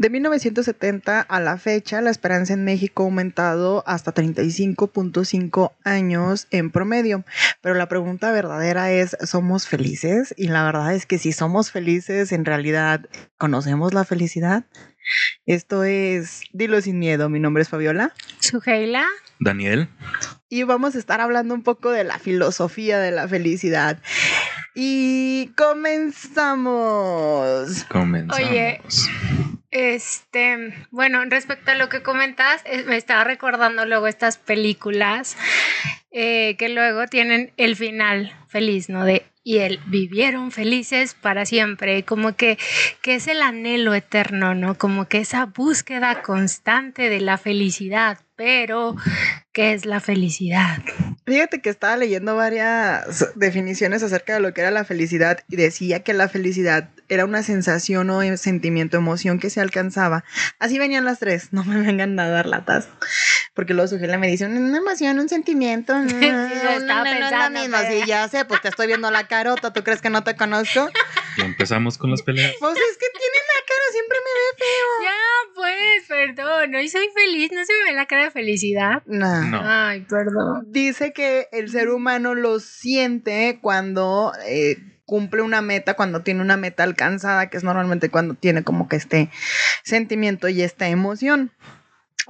De 1970 a la fecha, la esperanza en México ha aumentado hasta 35.5 años en promedio. Pero la pregunta verdadera es, ¿somos felices? Y la verdad es que si somos felices, en realidad, ¿conocemos la felicidad? Esto es Dilo sin miedo. Mi nombre es Fabiola. Sugeila. Daniel. Y vamos a estar hablando un poco de la filosofía de la felicidad. Y comenzamos. Comenzamos. Oye, este, bueno, respecto a lo que comentas, eh, me estaba recordando luego estas películas eh, que luego tienen el final feliz, ¿no? De y él vivieron felices para siempre, como que, que es el anhelo eterno, ¿no? Como que esa búsqueda constante de la felicidad, pero ¿qué es la felicidad? Fíjate que estaba leyendo varias definiciones acerca de lo que era la felicidad y decía que la felicidad era una sensación o sentimiento, emoción que se alcanzaba. Así venían las tres, no me vengan a dar latas. Porque luego Sujela me dice, una emoción, un sentimiento. No, sí, estaba no, pensando, no, Sí, ya sé, pues te estoy viendo la carota, ¿tú crees que no te conozco? Empezamos con las peleas. Pues es que tiene la cara, siempre me ve feo. Ya, pues, perdón, hoy soy feliz, no se me ve la cara de felicidad. No. No. Ay, perdón. Dice que el ser humano lo siente cuando eh, cumple una meta, cuando tiene una meta alcanzada, que es normalmente cuando tiene como que este sentimiento y esta emoción.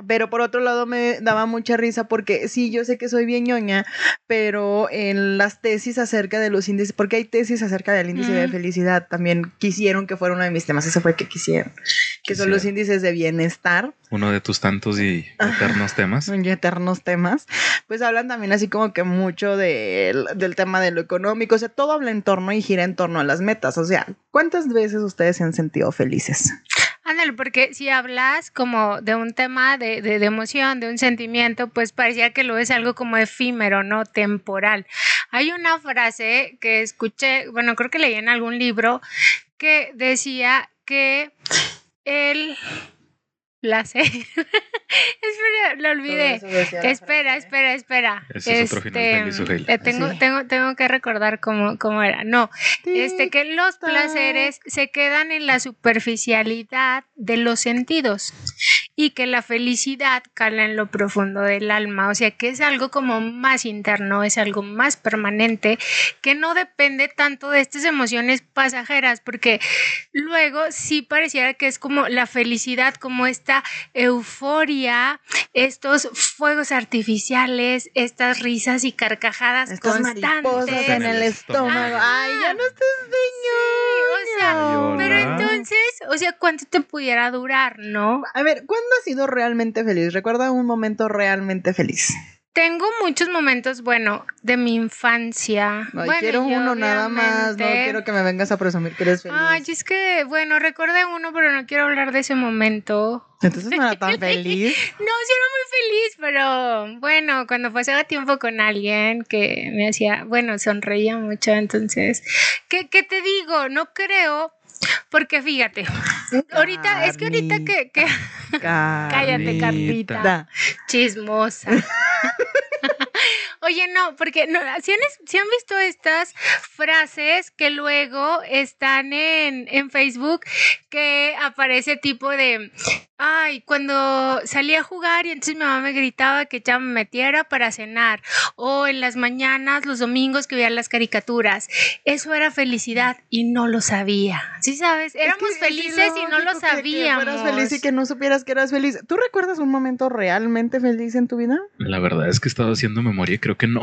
Pero por otro lado me daba mucha risa porque sí, yo sé que soy bien ñoña, pero en las tesis acerca de los índices, porque hay tesis acerca del índice de felicidad, también quisieron que fuera uno de mis temas, ese fue el que quisieron, que son los índices de bienestar. Uno de tus tantos y eternos temas. y eternos temas, pues hablan también así como que mucho del- del tema de lo económico, o sea, todo habla en torno y gira en torno a las metas, o sea, ¿cuántas veces ustedes se han sentido felices? Ándale, porque si hablas como de un tema de, de- de emoción, de un sentimiento, pues parecía que lo es algo como efímero, ¿no? Temporal. Hay una frase que escuché, bueno, creo que leí en algún libro, que decía que el placer. espera, lo olvidé. Espera, espera, espera. Ese es otro final eh, tengo, Sí. tengo, tengo que recordar cómo, cómo era. No, este, que los placeres se quedan en la superficialidad de los sentidos y que la felicidad cala en lo profundo del alma, o sea que es algo como más interno, es algo más permanente, que no depende tanto de estas emociones pasajeras, porque luego sí pareciera que es como la felicidad, como esta euforia, estos fuegos artificiales, estas risas y carcajadas Estas constantes. mariposas en el estómago. Ajá. Ay, ya no estés Sí, o sea, pero entonces, o sea, ¿cuánto te pudiera durar, no? A ver, ¿cuándo has sido realmente feliz? Recuerda un momento realmente feliz. Tengo muchos momentos, bueno, de mi infancia. Ay, Bueno, quiero uno nada más, no quiero que me vengas a presumir que eres feliz. Ay, es que, bueno, recordé uno, pero no quiero hablar de ese momento. Entonces no era tan feliz. No, sí era muy feliz, pero bueno, cuando pasaba tiempo con alguien que me hacía, bueno, sonreía mucho, entonces, ¿qué, qué te digo? No creo, porque fíjate, ahorita, es que ahorita que, que cállate, Carlita. Carlita, chismosa. Oye, no, porque no, si han, si han visto estas frases que luego están en, en Facebook que aparece tipo de, ay, cuando salí a jugar y entonces mi mamá me gritaba que ya me metiera para cenar, o en las mañanas, los domingos que veía las caricaturas, eso era felicidad y no lo sabía, ¿sí sabes? Éramos Es que es felices y no lo ilógico que- Que sabíamos. fueras feliz y que no supieras que eras feliz. ¿Tú recuerdas un momento realmente feliz en tu vida? La verdad es que he estado haciendo memoria y creo que no.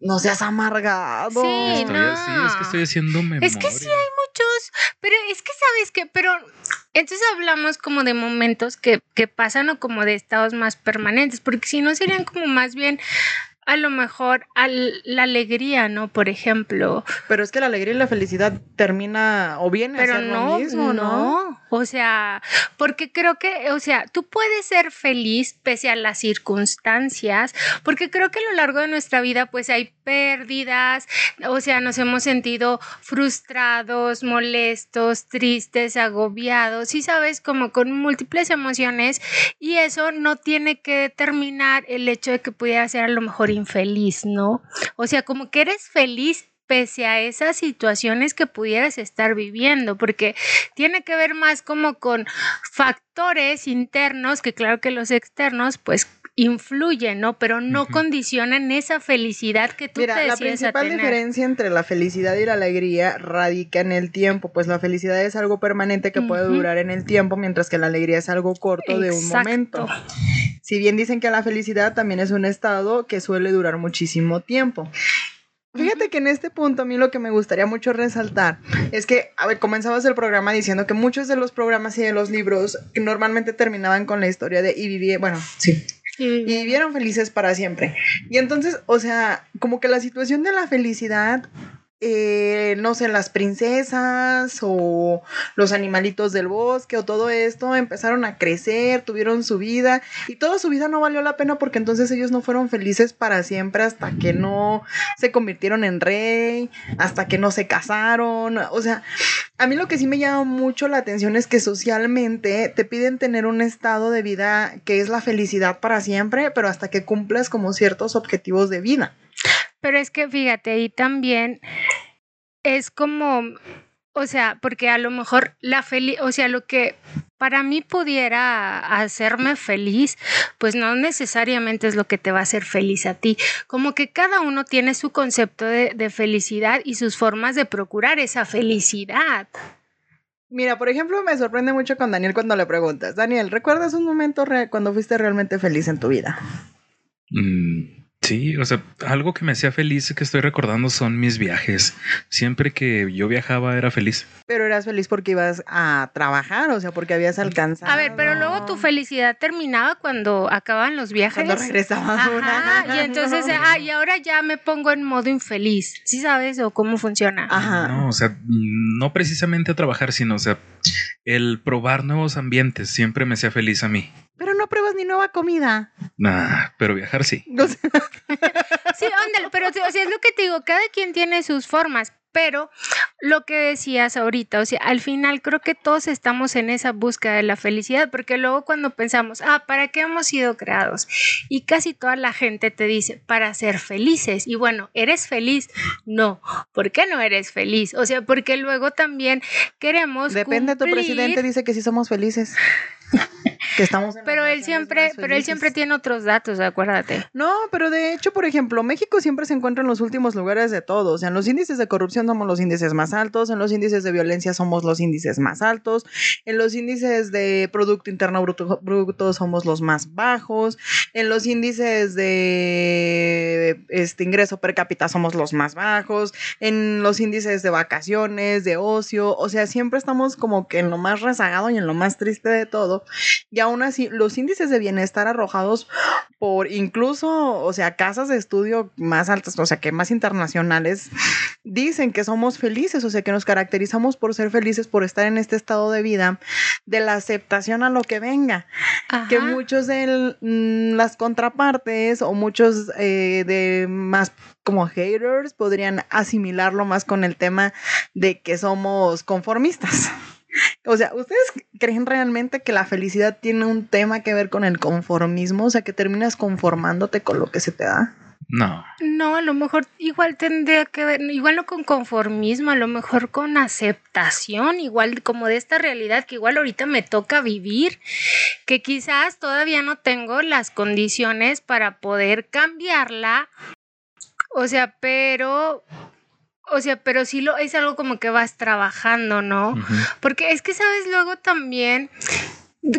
No seas amargado. Sí, Estoy no. así, es que estoy haciendo memoria. Es que sí hay muchos, pero es que sabes que, pero entonces hablamos como de momentos que, que pasan o como de estados más permanentes, porque si no serían como más bien a lo mejor la alegría, ¿no? Por ejemplo. Pero es que la alegría y la felicidad termina o viene Pero a ser no, lo mismo, ¿no? no. O sea, porque creo que, o sea, tú puedes ser feliz pese a las circunstancias, porque creo que a lo largo de nuestra vida pues hay pérdidas, o sea, nos hemos sentido frustrados, molestos, tristes, agobiados, y sabes, como con múltiples emociones, y eso no tiene que determinar el hecho de que pudiera ser a lo mejor infeliz, ¿no? O sea, como que eres feliz pese a esas situaciones que pudieras estar viviendo, porque tiene que ver más como con factores internos, que claro que los externos, pues influyen, ¿no? Pero no condicionan esa felicidad que tú Mira, te la a principal tener. diferencia entre la felicidad y la alegría radica en el tiempo, pues la felicidad es algo permanente que puede durar en el tiempo, mientras que la alegría es algo corto de un momento. Si bien dicen que la felicidad también es un estado que suele durar muchísimo tiempo. Fíjate que en este punto a mí lo que me gustaría mucho resaltar es que, a ver, comenzabas el programa diciendo que muchos de los programas y de los libros que normalmente terminaban con la historia de y viví, bueno, sí, y vivieron felices para siempre. Y entonces, o sea, como que la situación de la felicidad, eh, no sé, las princesas o los animalitos del bosque o todo esto empezaron a crecer, tuvieron su vida y toda su vida no valió la pena porque entonces ellos no fueron felices para siempre hasta que no se convirtieron en rey, hasta que no se casaron. O sea, a mí lo que sí me llama mucho la atención es que socialmente te piden tener un estado de vida que es la felicidad para siempre, pero hasta que cumplas como ciertos objetivos de vida. Pero es que fíjate, ahí también es como, o sea, porque a lo mejor la feliz, o sea, lo que para mí pudiera hacerme feliz, pues no necesariamente es lo que te va a hacer feliz a ti. Como que cada uno tiene su concepto de, de felicidad y sus formas de procurar esa felicidad. Mira, por ejemplo, me sorprende mucho con Daniel cuando le preguntas, Daniel, ¿recuerdas un momento re- cuando fuiste realmente feliz en tu vida? Mm, sí, o sea, algo que me hacía feliz que estoy recordando son mis viajes. Siempre que yo viajaba era feliz. Pero eras feliz porque ibas a trabajar, o sea, porque habías alcanzado. A ver, pero luego tu felicidad terminaba cuando acaban los viajes. Cuando regresabas Ajá, una. y entonces, ah, y ahora ya me pongo en modo infeliz. ¿Sí sabes o cómo funciona? Ajá. No, o sea, no precisamente a trabajar, sino, o sea, el probar nuevos ambientes siempre me hacía feliz a mí. Pruebas ni nueva comida. Nah, pero viajar sí. O sea, Sí, ándale, pero o sea, es lo que te digo, cada quien tiene sus formas. Pero lo que decías ahorita, o sea, al final creo que todos estamos en esa búsqueda de la felicidad, porque luego cuando pensamos, ah, ¿para qué hemos sido creados? Y casi toda la gente te dice, para ser felices. Y bueno, ¿eres feliz? No. ¿Por qué no eres feliz? O sea, porque luego también queremos. Depende, tu cumplir- presidente dice que sí somos felices. que estamos en las Pero él siempre, pero él siempre tiene otros datos, acuérdate. No, pero de hecho, por ejemplo, México siempre se encuentra en los últimos lugares de todo. O sea, en los índices de corrupción somos los índices más altos, en los índices de violencia somos los índices más altos, en los índices de Producto Interno Bruto, bruto somos los más bajos, en los índices de este ingreso per cápita somos los más bajos, en los índices de vacaciones, de ocio, o sea, siempre estamos como que en lo más rezagado y en lo más triste de todo. Y aún así, los índices de bienestar arrojados por incluso, o sea, casas de estudio más altas, o sea, que más internacionales, dicen que somos felices, o sea, que nos caracterizamos por ser felices, por estar en este estado de vida, de la aceptación a lo que venga. Que muchos de el- mm, las contrapartes o muchos eh, de más como haters podrían asimilarlo más con el tema de que somos conformistas. O sea, ¿ustedes creen realmente que la felicidad tiene un tema que ver con el conformismo? O sea, que terminas conformándote con lo que se te da. No, No, a lo mejor igual tendría que ver, igual no con conformismo, a lo mejor con aceptación, igual como de esta realidad que igual ahorita me toca vivir, que quizás todavía no tengo las condiciones para poder cambiarla. O sea, pero, o sea, pero sí lo es algo como que vas trabajando, ¿no? Porque es que, ¿sabes? Luego también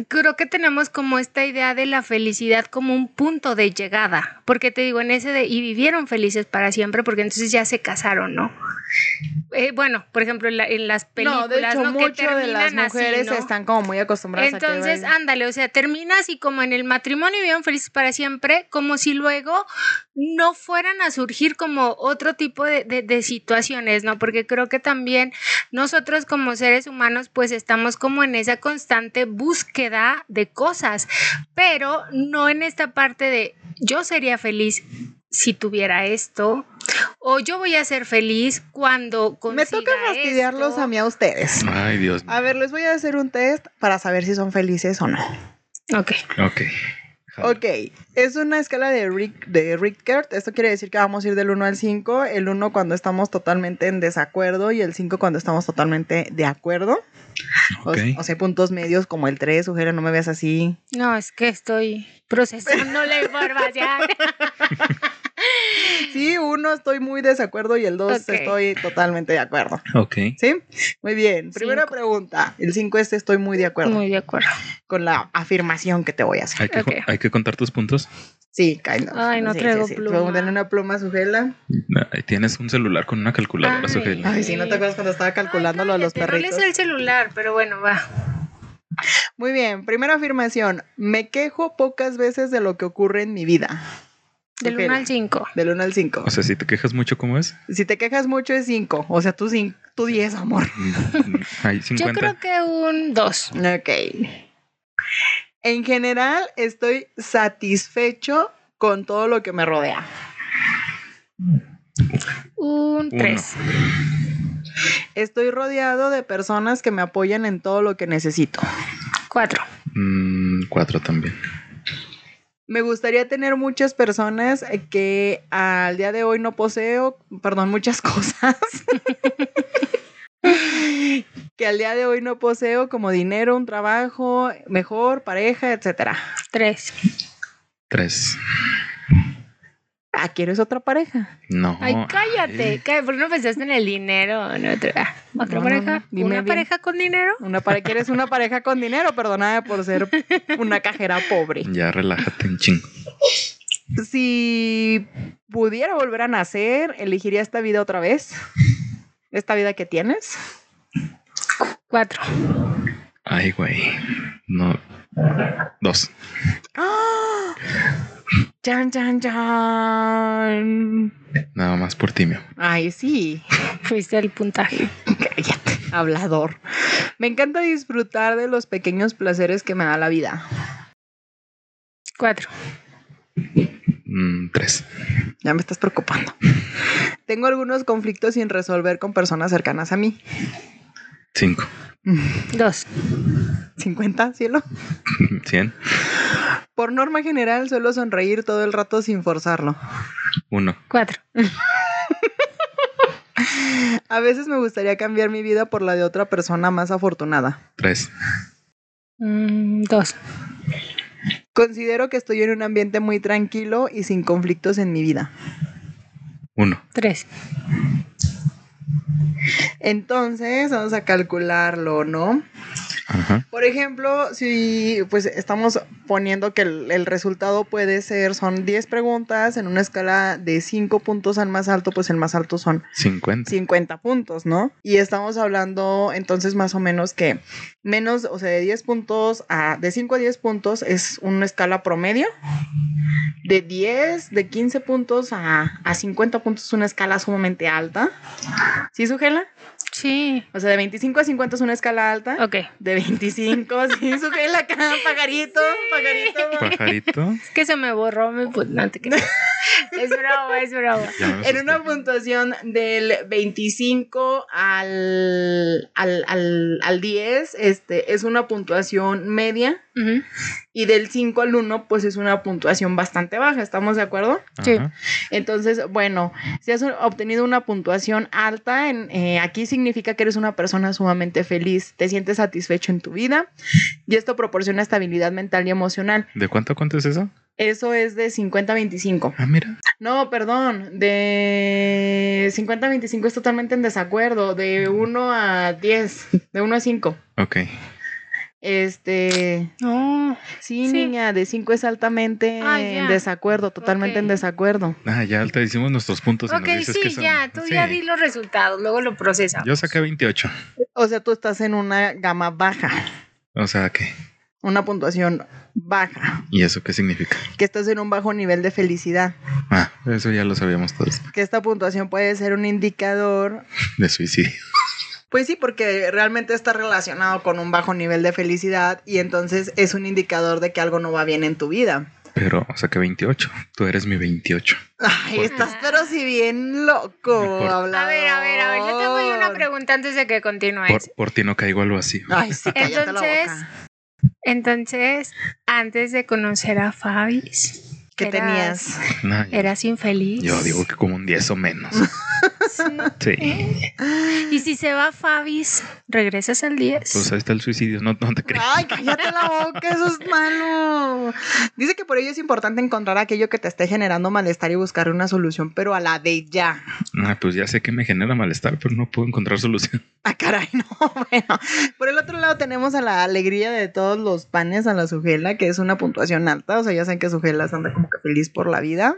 creo que tenemos como esta idea de la felicidad como un punto de llegada. Porque te digo, en ese de, y vivieron felices para siempre, porque entonces ya se casaron, ¿no? Eh, bueno, por ejemplo, en, la- en las películas, no, de hecho, ¿no? Que de las así, mujeres ¿no? están como muy acostumbradas a que Entonces, ándale, o sea, terminas y como en el matrimonio vivieron felices para siempre, como si luego no fueran a surgir como otro tipo de, de- de situaciones, ¿no? Porque creo que también nosotros como seres humanos pues estamos como en esa constante búsqueda de cosas, pero no en esta parte de yo sería feliz si tuviera esto o yo voy a ser feliz cuando Me toca consiga fastidiarlos esto. a mí a ustedes. ay Dios mío. A ver, les voy a hacer un test para saber si son felices o no. Ok. Ok. Ok, es una escala de, Rick, de Rickert. Esto quiere decir que vamos a ir del 1 al 5. El 1 cuando estamos totalmente en desacuerdo y el 5 cuando estamos totalmente de acuerdo. O, Ok. o sea, puntos medios como el 3, Ujera, no me veas así. No, es que estoy procesando la información. Sí, uno estoy muy desacuerdo y el 2 Ok. estoy totalmente de acuerdo. Ok. ¿Sí? Muy bien. Primera Cinco. pregunta. El 5 este estoy muy de acuerdo Muy de acuerdo. con la afirmación que te voy a hacer. Hay que, Ok. hay que contar tus puntos. Sí, kind of. Ay, no Sí, traigo sí, sí. pluma. Una pluma, Sujela. Tienes un celular con una calculadora, Ay. Sujel. Ay, sí, ¿no te acuerdas cuando estaba calculando lo de los perritos? No lees el celular, pero bueno, va. Muy bien, primera afirmación. Me quejo pocas veces de lo que ocurre en mi vida. Del Ok. 1 al 5. Del 1 al 5. O sea, si te quejas mucho, ¿cómo es? Si te quejas mucho es 5. O sea, tú, cin- tú 10, amor. Hay Yo 50. creo que un 2. Ok. En general, estoy satisfecho con todo lo que me rodea. Un Uno. 3. Estoy rodeado de personas que me apoyan en todo lo que necesito. 4. Mm, cuatro también. Me gustaría tener muchas personas que al día de hoy no poseo, perdón, muchas cosas. que al día de hoy no poseo como dinero, un trabajo mejor, pareja, etcétera. 3. Tres. Ah, ¿quieres otra pareja? No. Ay, cállate. Cállate, ¿Por qué no pensaste en el dinero? En ah, ¿Otra No, pareja? no, dime ¿Una bien. pareja con dinero? Una pare- ¿Quieres una pareja con dinero? Perdóname por ser una cajera pobre. Ya relájate un chingo. Si pudiera volver a nacer, elegiría esta vida otra vez. Esta vida que tienes. 4. Ay, güey. No. Dos. ¡Ah! ¡Chan, chan, chan! Nada más por ti, mío. Ay, sí. Fuiste el puntaje. Cállate, hablador. Me encanta disfrutar de los pequeños placeres que me da la vida. 4. Mm, tres. Ya me estás preocupando. Tengo algunos conflictos sin resolver con personas cercanas a mí. Cinco. 2. 50, cielo. Cien. Por norma general, suelo sonreír todo el rato sin forzarlo. Uno. 4. A veces me gustaría cambiar mi vida por la de otra persona más afortunada. Tres. 2. Considero que estoy en un ambiente muy tranquilo y sin conflictos en mi vida. Uno. 3. Entonces, vamos a calcularlo, ¿no? Ajá. Por ejemplo, si pues estamos poniendo que el, el resultado puede ser, son 10 preguntas en una escala de 5 puntos al más alto, pues el más alto son Cincuenta. 50 puntos, ¿no? Y estamos hablando entonces más o menos que menos, o sea, de 10 puntos a, de 5 a 10 puntos es una escala promedio. De 10, de 15 puntos a, a 50 puntos es una escala sumamente alta. ¿Sí, Sujela? Sí. O sea, de 25 a 50 es una escala alta. Ok. De 25, sí, Sujela acá, pajarito, pajarito. Pajarito. Es que se me borró mi put- no te. Es broma, es broma. En una puntuación del 25 al, al, al, al 10, este, es una puntuación media. Y del 5 al 1, pues es una puntuación bastante baja, ¿estamos de acuerdo? Sí. Entonces, bueno, si has obtenido una puntuación alta, en, eh, aquí significa que eres una persona sumamente feliz, te sientes satisfecho en tu vida y esto proporciona estabilidad mental y emocional. ¿De cuánto cuánto es eso? Eso es de 50 a 25. Ah, mira. No, perdón, de 50 a 25 es totalmente en desacuerdo, de 1 a 10, de 1 a 5. Ok. Este, No. sí, Sí. niña, de 5 es altamente Ah, en desacuerdo, totalmente Ok. en desacuerdo. Ah, ya te hicimos nuestros puntos. y Ok, nos dices sí, que son- ya. Tú Sí. ya di los resultados, luego lo procesamos. Yo saqué 28. O sea, tú estás en una gama baja, O sea, ¿qué? Una puntuación baja, ¿Y eso qué significa? que estás en un bajo nivel de felicidad, Ah, eso ya lo sabíamos todos. que esta puntuación puede ser un indicador, De suicidio. pues sí, porque realmente está relacionado con un bajo nivel de felicidad y entonces es un indicador de que algo no va bien en tu vida. Pero saqué 28. Tú eres mi 28. Ay, estás pero si bien loco, A ver, a ver, a ver. Yo tengo una pregunta antes de que continúes. por ti no caigo al vacío. Ay, sí, la Entonces, boca. Entonces, antes de conocer a Fabis, ¿Qué eras- tenías? No, yo, ¿Eras infeliz? yo digo que como un 10 o menos. Sí. Y si se va Fabis, ¿regresas al 10? Pues ahí está el suicidio. No, no te crees. Ay, cállate la boca, eso es malo. Dice que por ello es importante encontrar aquello que te esté generando malestar y buscar una solución, pero a la de ya. Ah, pues ya sé que me genera malestar, pero no puedo encontrar solución. Ah, caray, no, bueno. Por el otro lado tenemos a la alegría de todos los panes a la Sujela, que es una puntuación alta. O sea, ya saben que Sujela anda como que feliz por la vida.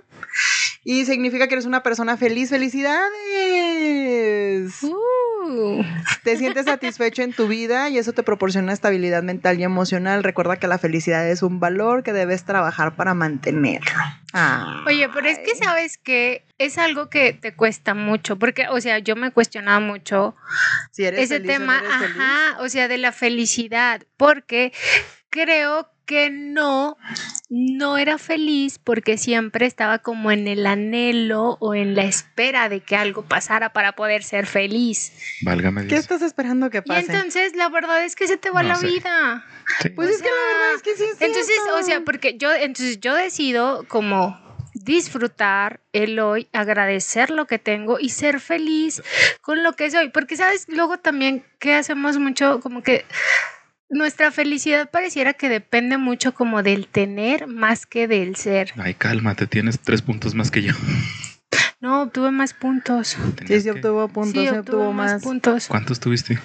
Y significa que eres una persona feliz. ¡Felicidades! Uh, Te sientes satisfecho en tu vida y eso te proporciona estabilidad mental y emocional. Recuerda que la felicidad es un valor que debes trabajar para mantenerlo. Ah. Oye, pero es que sabes que es algo que te cuesta mucho, porque, o sea, yo me he cuestionado mucho si eres ese feliz o no tema, feliz. o sea, de la felicidad, porque creo que no, no era feliz porque siempre estaba como en el anhelo o en la espera de que algo pasara para poder ser feliz. Válgame ¿Qué estás esperando que Y pase? entonces la verdad es que se te va No la sé. vida. Sí. pues o es que la verdad es que sí es Entonces, cierto. o sea, porque yo, entonces yo decido como disfrutar el hoy, agradecer lo que tengo y ser feliz con lo que soy. Porque, ¿sabes? Luego también que hacemos mucho como que nuestra felicidad pareciera que depende mucho como del tener más que del ser. Ay, cálmate, tienes tres puntos más que yo. No, obtuve más puntos. Sí, sí que- obtuvo puntos, sí, sí obtuve obtuvo más, más. puntos. ¿Cuántos tuviste?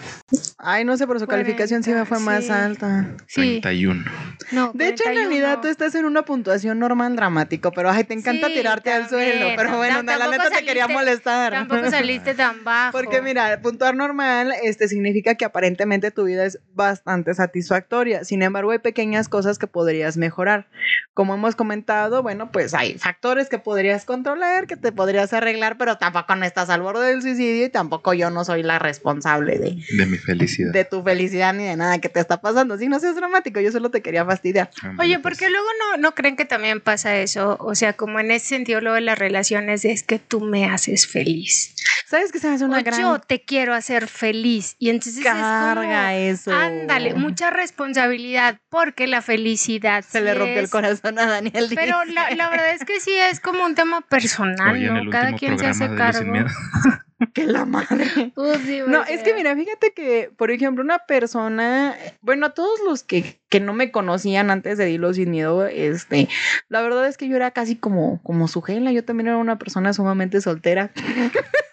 Ay, no sé, pero su calificación sí me fue 40, más sí. alta. Sí. 31. No, De hecho, en 41. realidad tú estás en una puntuación normal dramático, pero ay, te encanta Sí, tirarte al suelo. Pero bueno, Tam- la neta te quería molestar. Tampoco saliste tan bajo. Porque mira, puntuar normal este, significa que aparentemente tu vida es bastante satisfactoria. Sin embargo, hay pequeñas cosas que podrías mejorar. Como hemos comentado, bueno, pues hay factores que podrías controlar, que te podrías arreglar, pero tampoco no estás al borde del suicidio y tampoco yo no soy la responsable de, De mi felicidad. de tu felicidad ni de nada que te está pasando. Si no seas dramático, yo solo te quería fastidiar. Ándale, Oye, pues. porque luego no, no creen que también pasa eso, o sea, como en ese sentido luego de las relaciones es que tú me haces feliz. ¿Sabes que se me hace una o gran yo te quiero hacer feliz y entonces carga es eso? ándale, mucha responsabilidad porque la felicidad Se sí le rompió el corazón a Daniel. Pero la, la verdad es que sí es como un tema personal, Oye, ¿no? Cada quien se hace cargo. Miedo. que la madre. Uf, sí, No, es que mira, fíjate que, por ejemplo, una persona, bueno, a todos los que, que no me conocían antes de Dilo Sin Miedo, este, la verdad es que yo era casi como, como su gela, yo también era una persona sumamente soltera.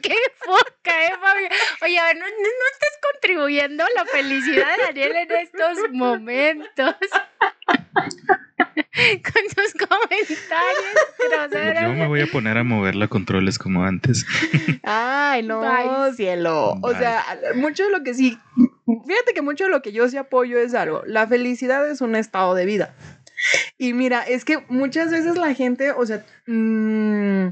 ¡Qué foca, eh, Fabi! Oye, a ver, no, no- no estás contribuyendo a la felicidad de Daniel en estos momentos. Con tus comentarios groseros. Yo me voy a poner a mover la controles como antes. Ay, no, Bye. cielo. O sea, mucho de lo que sí, fíjate que mucho de lo que yo sí apoyo es algo. La felicidad es un estado de vida. Y mira, es que muchas veces la gente, o sea, mm,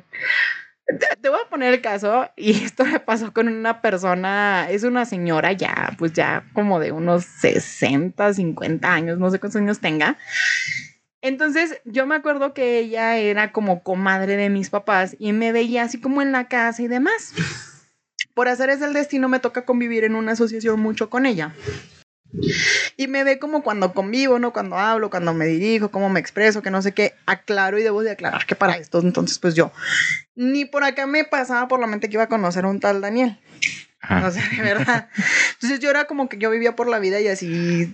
te, voy a poner el caso, y esto me pasó con una persona, es una señora ya, pues ya como de unos 60, 50 años, no sé cuántos años tenga. Entonces, yo me acuerdo que ella era como comadre de mis papás y me veía así como en la casa y demás. Por hacer del destino me toca convivir en una asociación mucho con ella. Y me ve como cuando convivo, ¿no? Cuando hablo, cuando me dirijo, cómo me expreso, que no sé qué, aclaro y debo de aclarar que para esto, entonces pues yo, ni por acá me pasaba por la mente que iba a conocer a un tal Daniel. Ah, O sea, de verdad. Entonces yo era como que yo vivía por la vida y así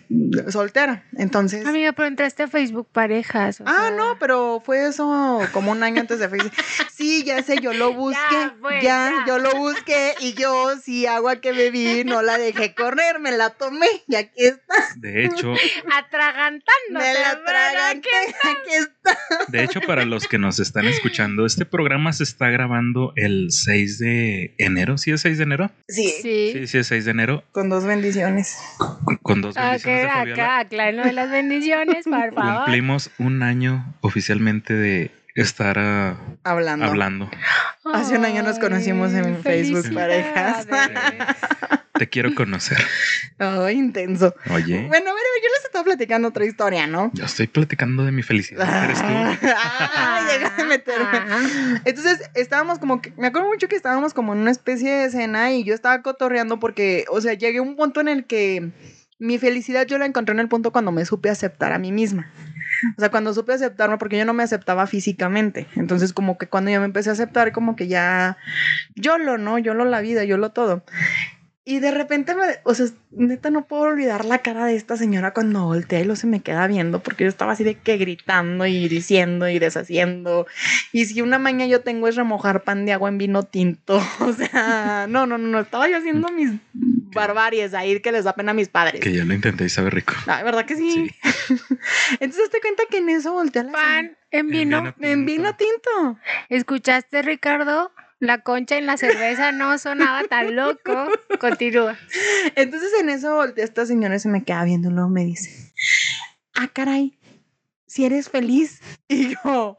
soltera. Entonces... Amiga, pero entraste a Facebook parejas. o Ah, sea. no, pero fue eso como un año antes de Facebook. Sí, ya sé, yo lo busqué. Ya, Ya, pues, ya. yo lo busqué y yo, sí, agua que bebí, no la dejé correr, me la tomé y aquí está. de hecho, Atragantándote. Me la hermana, tragan, ¿qué? aquí está. de hecho, para los que nos están escuchando, este programa se está grabando el 6 de enero. ¿Sí es 6 de enero? Sí, Sí. Sí, sí es 6 de enero. con dos bendiciones. Con, con dos Ah, bendiciones que de acá, de las bendiciones, por favor. Cumplimos un año oficialmente de estar ah, Hablando. hablando. Hace un año nos conocimos en Ay, Facebook felicidades. Te quiero conocer. Oh, intenso. Oye, Bueno, ver, yo les estaba platicando otra historia, ¿no? yo estoy platicando de mi felicidad. ¿Eres tú? Ah, llegaste a meterme. Ah. Entonces estábamos como que, me acuerdo mucho que estábamos como en una especie de escena y yo estaba cotorreando porque, o sea, llegué a un punto en el que mi felicidad yo la encontré en el punto cuando me supe aceptar a mí misma. O sea, cuando supe aceptarme, porque yo no me aceptaba físicamente. Entonces, como que cuando yo me empecé a aceptar, como que ya, yo lo, ¿no? Yo lo la vida, yo lo todo. Y de repente, me, o sea, neta no puedo olvidar la cara de esta señora cuando voltea y lo se me queda viendo, porque yo estaba así de que gritando y diciendo y deshaciendo. Y si una maña yo tengo es remojar pan de agua en vino tinto, o sea, no, no, no, no, estaba yo haciendo mis barbaries ahí que les da pena a mis padres. Que yo lo intenté y sabe rico. Ah, ¿verdad que sí? Entonces te cuenta que en eso voltea la Pan en vino. En vino tinto. ¿Escuchaste, Ricardo? La concha en la cerveza no sonaba tan loco. Continúa. Entonces en eso voltea esta señora y se me queda viendo luego me dice, ah, caray, si eres feliz. Y yo,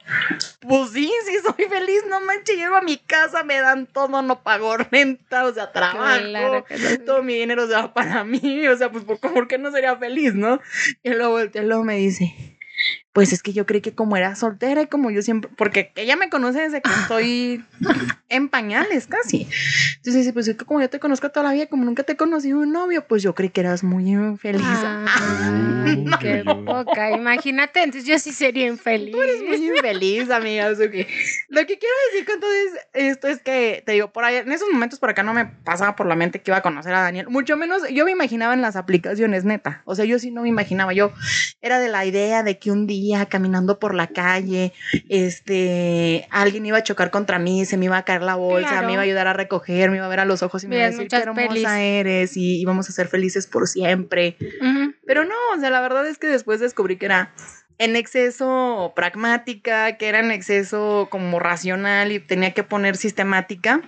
pues sí, sí soy feliz, no manches, llego a mi casa, me dan todo, no pago renta, o sea, trabajo, Claro no. todo mi dinero se va para mí, o sea, pues ¿por, qué no sería feliz, no? Y luego y luego me dice, pues es que yo creí que como era soltera y como yo siempre, porque ella me conoce desde que estoy en pañales casi. Entonces dice, pues es que como yo te conozco toda la vida, como nunca te he conocido un novio, pues yo creí que eras muy infeliz. Ay, qué poca. Imagínate, entonces yo sí sería infeliz. Tú eres muy infeliz, amiga. Lo que quiero decir con todo es- esto es que, te digo, por ahí, en esos momentos por acá no me pasaba por la mente que iba a conocer a Daniel. Mucho menos, yo me imaginaba en las aplicaciones, neta. O sea, yo sí no me imaginaba. Yo era de la idea de que un día caminando por la calle, este, alguien iba a chocar contra mí, se me iba a caer la bolsa, Claro. me iba a ayudar a recoger, me iba a ver a los ojos y me iba a decir qué hermosa pelis. eres y íbamos a ser felices por siempre. Pero no, o sea, la verdad es que después descubrí que era en exceso pragmática, que era en exceso como racional y tenía que poner sistemática.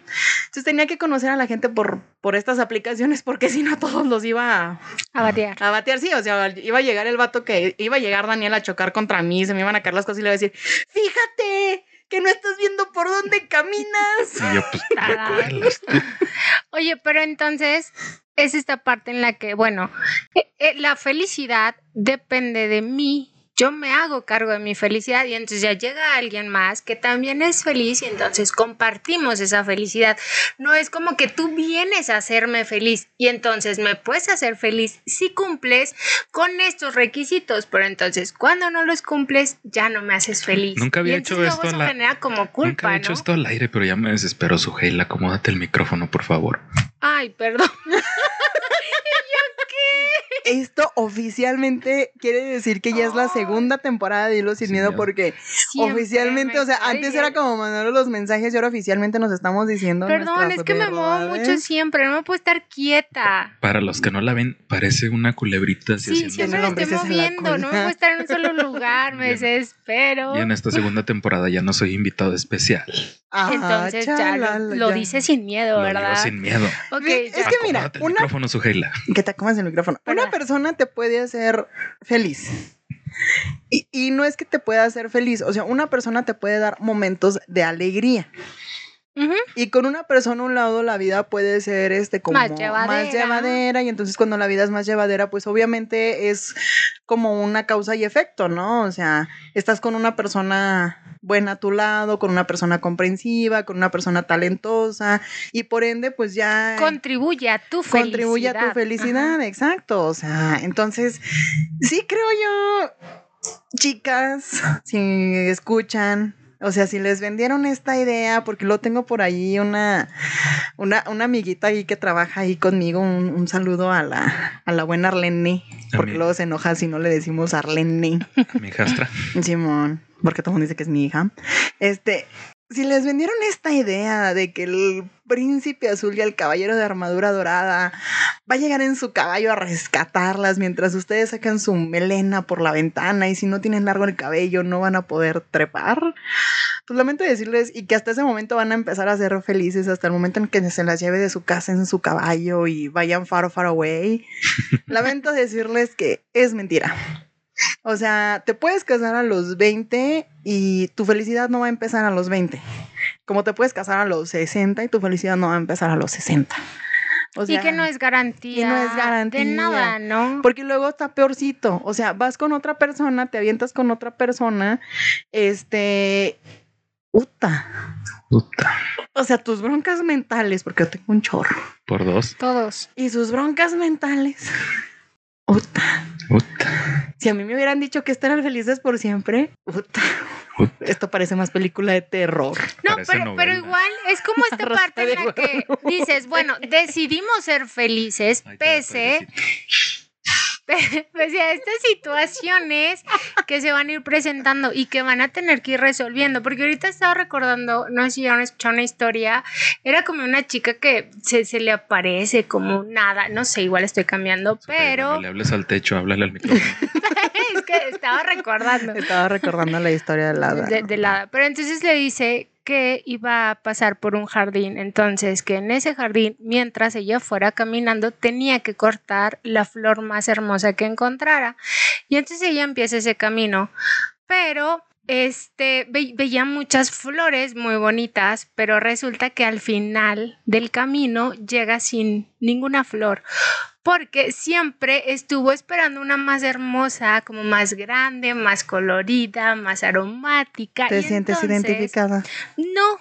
Entonces tenía que conocer a la gente por, por estas aplicaciones porque si no a todos los iba a, A batear. a batear. Sí, o sea, iba a llegar el vato que iba a llegar Daniel a chocar contra mí, se me iban a caer las cosas y le iba a decir, fíjate que no estás viendo por dónde caminas. Y yo, pues. Oye, pero entonces es esta parte en la que, bueno, eh, eh, la felicidad depende de mí. Yo me hago cargo de mi felicidad y entonces ya llega alguien más que también es feliz y entonces compartimos esa felicidad. No es como que tú vienes a hacerme feliz y entonces me puedes hacer feliz si cumples con estos requisitos, pero entonces cuando no los cumples ya no me haces feliz. Nunca había Y hecho luego esto eso la- genera como Nunca culpa, he hecho ¿no? esto al aire, pero ya me desespero, Suheil. Acomódate el micrófono, por favor. Ay, perdón. Esto oficialmente quiere decir que ya es la segunda temporada de Hilo Sin Miedo porque Siempre oficialmente, me o sea, antes era como mandar los mensajes y ahora oficialmente nos estamos diciendo. Perdón, es que me muevo mucho siempre, no me puedo estar quieta. Para los que no la ven, parece una culebrita así Sí, siempre me estoy moviendo, no me puedo estar en un solo lugar, me Bien. desespero. Y en esta segunda temporada ya no soy invitado especial. Ah, Entonces ya chalala, lo, lo ya. dice sin miedo, Lo digo ¿verdad? sin miedo. Ok, Es ya. que mira, una- micrófono, Suheila. Que te comas el micrófono. Una. Persona te puede hacer feliz. Y, y no es que te pueda hacer feliz, o sea, una persona te puede dar momentos de alegría. Y con una persona a un lado la vida puede ser este como Más llevadera. llevadera, y entonces cuando la vida es más llevadera, pues obviamente es como una causa y efecto, ¿no? O sea, estás con una persona buena a tu lado, con una persona comprensiva, con una persona talentosa y por ende pues ya Contribuye a tu felicidad. contribuye a tu felicidad, exacto. O sea, entonces, sí creo yo, chicas, si escuchan, o sea, si les vendieron esta idea, porque lo tengo por ahí una, una, una amiguita ahí que trabaja ahí conmigo, un, un saludo a la, a la buena Arlene, porque luego se enoja si no le decimos Arlene. Mi hijastra. Simón, porque todo el mundo dice que es mi hija. Este, si les vendieron esta idea de que el príncipe azul y el caballero de armadura dorada va a llegar en su caballo a rescatarlas mientras ustedes sacan su melena por la ventana y si no tienen largo el cabello no van a poder trepar, pues lamento decirles y que hasta ese momento van a empezar a ser felices hasta el momento en que se las lleve de su casa en su caballo y vayan far far away. lamento decirles que es mentira. O sea, te puedes casar a los 20 y tu felicidad no va a empezar a los 20. Como te puedes casar a los 60 y tu felicidad no va a empezar a los 60. O y que no es garantía. y no es garantía. De nada, ¿no? Porque luego está peorcito. O sea, vas con otra persona, te avientas con otra persona, este. Puta. Puta. O sea, tus broncas mentales, porque yo tengo un chorro. Por dos. Todos. Y sus broncas mentales Uta. Puta. Si a mí me hubieran dicho que estarán felices por siempre, uta. Esto parece más película de terror. No, pero, igual es como esta parte en de la que dices, bueno, decidimos ser felices Ay, pese. pese a estas situaciones que se van a ir presentando y que van a tener que ir resolviendo. Porque ahorita estaba recordando, no sé si ya han escuchado una historia, era como una chica que se, se le aparece como nada, no sé, igual estoy cambiando, pero No le hables al techo, háblale al micrófono. es que estaba recordando. Estaba recordando la historia de la de, de la- Pero entonces le dice que iba a pasar por un jardín, entonces que en ese jardín, mientras ella fuera caminando, tenía que cortar la flor más hermosa que encontrara. Y entonces ella empieza ese camino, pero este ve- veía muchas flores muy bonitas, pero resulta que al final del camino llega sin ninguna flor. Porque siempre estuvo esperando una más hermosa, como más grande, más colorida, más aromática. ¿Te y sientes entonces- identificada? No.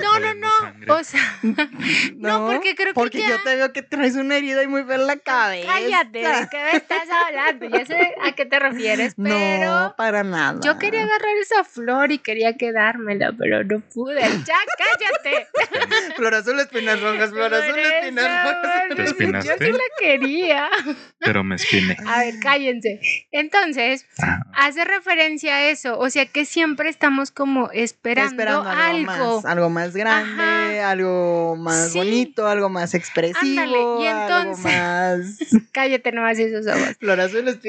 No, no, no. sangre. O sea, no, porque creo que Porque ya- yo te veo que traes una herida y muy fea en la cabeza. cállate, ¿de qué me estás hablando? Ya sé a qué te refieres, pero No, para nada. yo quería agarrar esa flor y quería quedármela, pero no pude. Ya, cállate. Flor azul, espinas rojas, flor azul, espinas rojas. Yo sí la quería. Pero me espiné. A ver, cállense. Entonces, Ah, hace referencia a eso, o sea que siempre estamos como esperando, Esperando algo, algo. Más, algo más grande, algo más Sí. bonito, algo más expresivo, Ándale, y algo entonces- más Cállate nomás esos ojos. flor azul.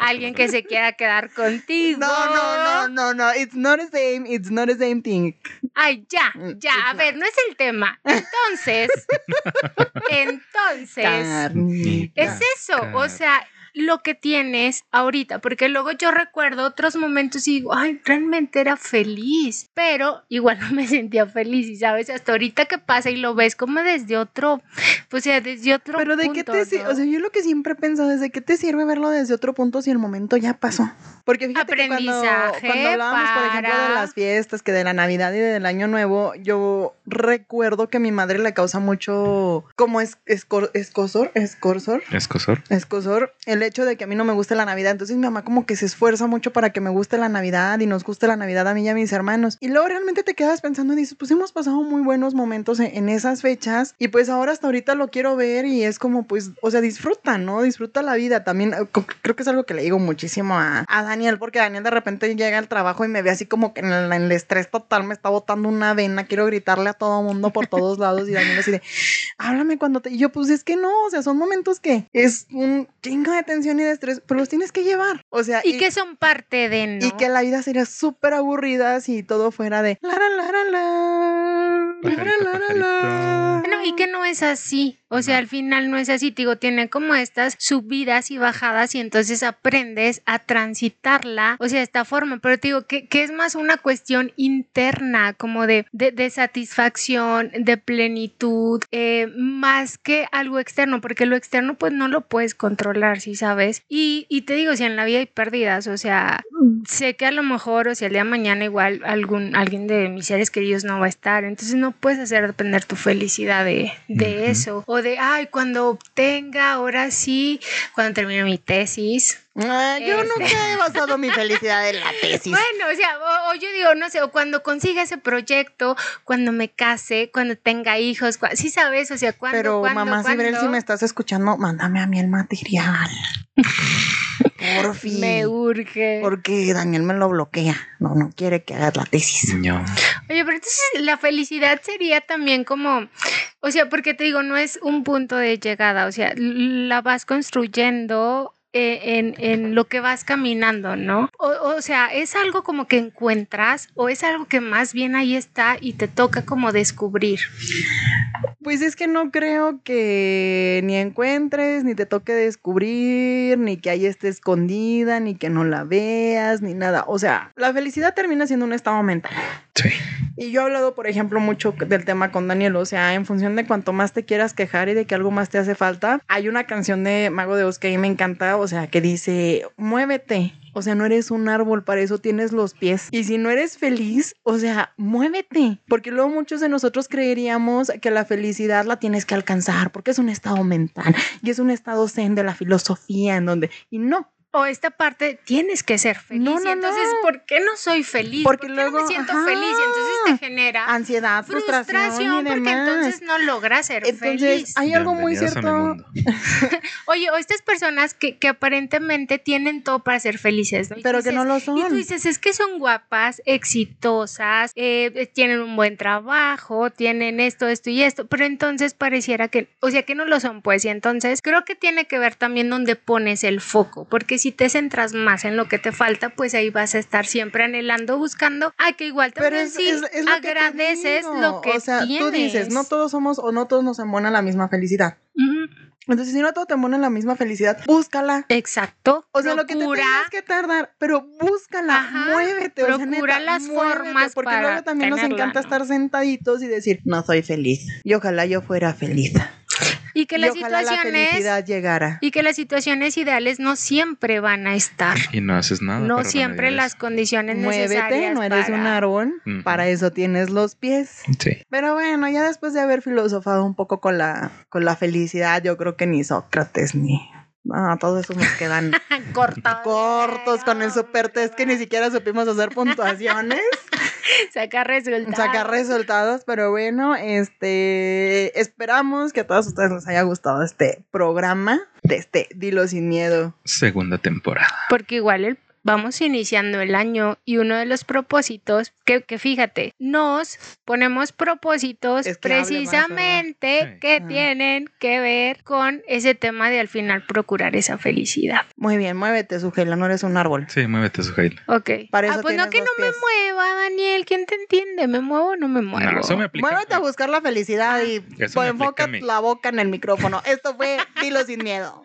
Alguien que se quiera quedar contigo. No, no, no, no, no, it's not the same, it's not the same thing. Ay, ya, Mm, ya, a ver, no es el tema. Entonces, entonces, Carnita. es eso, o sea, lo que tienes ahorita, porque luego yo recuerdo otros momentos y digo, ay, realmente era feliz, pero igual no me sentía feliz y sabes, hasta ahorita que pasa y lo ves como desde otro, pues, o sea, desde otro Pero de qué te sirve, ¿no? o sea, yo lo que siempre he pensado es de qué te sirve verlo desde otro punto si el momento ya pasó. Porque fíjate que cuando, Aprendizaje cuando hablábamos, por ejemplo, de las fiestas, que de la Navidad y del Año Nuevo, yo recuerdo que a mi madre le causa mucho como es, escor- escosor, escorsor, escosor. escosor, el hecho de que a mí no me guste la Navidad. Entonces mi mamá como que se esfuerza mucho para que me guste la Navidad y nos guste la Navidad a mí y a mis hermanos. Y luego realmente te quedas pensando y dices, pues hemos pasado muy buenos momentos en, en esas fechas y pues ahora hasta ahorita lo quiero ver y es como pues, o sea, disfruta, ¿no? Disfruta la vida. También eh, creo que es algo que le digo muchísimo a, Daniel porque Daniel de repente llega al trabajo y me ve así como que en el, en el estrés total me está botando una vena, quiero gritarle a todo mundo por todos lados y Daniel así de, háblame cuando te... Y yo, pues es que no, o sea, son momentos que es un chingo de tensión y de estrés, pero los tienes que llevar. O sea, Y que son parte de, ¿no? y que la vida sería súper aburrida si todo fuera de la la la la la Pajarito. No, y que no es así. O sea, No. al final no es así. Te digo, tiene como estas subidas y bajadas y entonces aprendes a transitarla, o sea, de esta forma. Pero te digo que, que es más una cuestión interna, como de, de, de satisfacción, de plenitud, eh, más que algo externo, porque lo externo pues no lo puedes controlar, ¿sí sabes? Y, y te digo, si en la vida hay pérdidas, o sea, sé que a lo mejor, o sea, el día de mañana igual algún, alguien de mis seres queridos no va a estar, entonces no puedes hacer depender tu felicidad de, de eso, o de, ay, cuando obtenga, ahora sí, cuando termine mi tesis. Ah, yo Este. nunca he basado mi felicidad en la tesis. Bueno, o sea, o, o yo digo, no sé, o cuando consiga ese proyecto, cuando me case, cuando tenga hijos, cua- sí sabes, o sea, cuando, Pero mamá Sibrel, si me estás escuchando, mándame a mí el material. Por fin. me urge. Porque Daniel me lo bloquea. No, no quiere que hagas la tesis. No. Oye, pero entonces la felicidad sería también como, o sea, porque te digo, no es un punto de llegada, o sea, la vas construyendo en, en lo que vas caminando, ¿no? O, o sea, es algo como que encuentras o es algo que más bien ahí está y te toca como descubrir. Pues es que no creo que ni encuentres, ni te toque descubrir, ni que ahí esté escondida, ni que no la veas, ni nada. O sea, la felicidad termina siendo un estado mental. Sí. Y yo he hablado, por ejemplo, mucho del tema con Daniel. O sea, en función de cuanto más te quieras quejar y de que algo más te hace falta, hay una canción de Mago de Oz que a mí me encanta, o sea, que dice, muévete O sea, no eres un árbol, para eso tienes los pies. Y si no eres feliz, o sea, muévete. Porque luego muchos de nosotros creeríamos que la felicidad la tienes que alcanzar, porque es un estado mental y es un estado zen de la filosofía en donde... Y no, o esta parte tienes que ser feliz. No, no, y entonces, no. ¿por qué no soy feliz? Porque ¿Por qué no luego, me siento ajá, feliz? Y entonces te genera ansiedad, frustración, frustración y porque demás. entonces no logras ser Entonces, feliz. hay algo muy cierto. Oye, o estas personas que, que aparentemente tienen todo para ser felices, ¿no? Pero que no lo Y tú son. dices, es que son guapas, exitosas, eh, tienen un buen trabajo, tienen esto, esto y esto, pero entonces pareciera que, o sea, que no lo son, pues, y entonces creo que tiene que ver también donde pones el foco, porque si te centras más en lo que te falta, pues ahí vas a estar siempre anhelando, buscando, ay, que igual Pero es, es- es lo que te agradeces digo. lo que O sea, tienes. tú dices, no todos somos o no todos nos embona la misma felicidad. Entonces, si no todo te embona la misma felicidad, búscala. Exacto. O sea, lo que te tengas que tardar, pero búscala, Ajá, muévete. o sea, procura neta, las muévete, formas Porque para luego también nos encanta ¿no? estar sentaditos y decir, no soy feliz. Y ojalá yo fuera feliz. Y que y las ojalá la situaciones llegara. y que las situaciones ideales no siempre van a estar. Y no haces nada. No siempre las condiciones Muévete, necesarias no eres un árbol. Para eso tienes los pies. Sí. Pero bueno, ya después de haber filosofado un poco con la, con la felicidad, yo creo que ni Sócrates ni. No, todos esos nos quedan cortos. cortos con el super test que ni siquiera supimos hacer puntuaciones, Sacar resultados. sacar resultados, pero bueno, este esperamos que a todos ustedes les haya gustado este programa de este Dilo sin miedo. Segunda temporada. Porque igual el- vamos iniciando el año y uno de los propósitos, que, que fíjate, nos ponemos propósitos Es que hable más, precisamente que Ah. tienen que ver con ese tema de al final procurar esa felicidad. Muy bien, muévete, Sujela, no eres un árbol. Sí, muévete, Sujail. Ok. Para ah, pues no que no me mueva, Daniel. ¿Quién te entiende? ¿Me muevo o no me muevo? No, eso me aplica. Muévete a buscar la felicidad y Eso pues, enfoca la boca en el micrófono. Esto fue Dilo sin miedo.